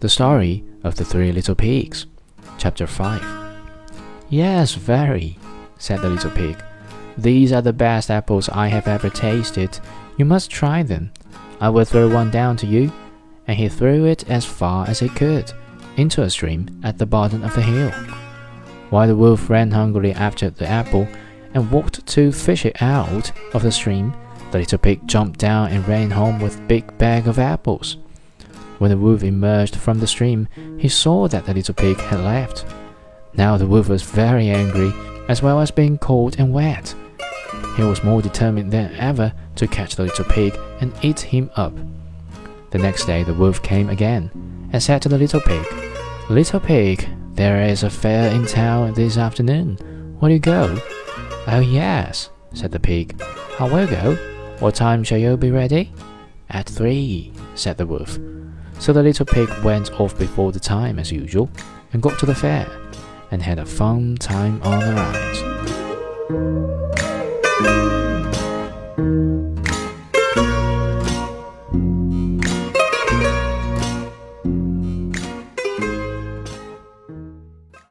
The Story of the Three Little Pigs, Chapter 5. Yes, very, said the little pig. These are the best apples I have ever tasted. You must try them. I will throw one down to you. And he threw it as far as he could, into a stream at the bottom of the hill. While the wolf ran hungrily after the apple and walked to fish it out of the stream, the little pig jumped down and ran home with a big bag of apples. When the wolf emerged from the stream, he saw that the little pig had left. Now the wolf was very angry, as well as being cold and wet. He was more determined than ever to catch the little pig and eat him up. The next day the wolf came again and said to the little pig, Little pig, there is a fair in town this afternoon. Will you go? Oh, yes, said the pig. I will go. What time shall you be ready? At three, said the wolf. So the little pig went off before the time as usual and got to the fair and had a fun time on the ride.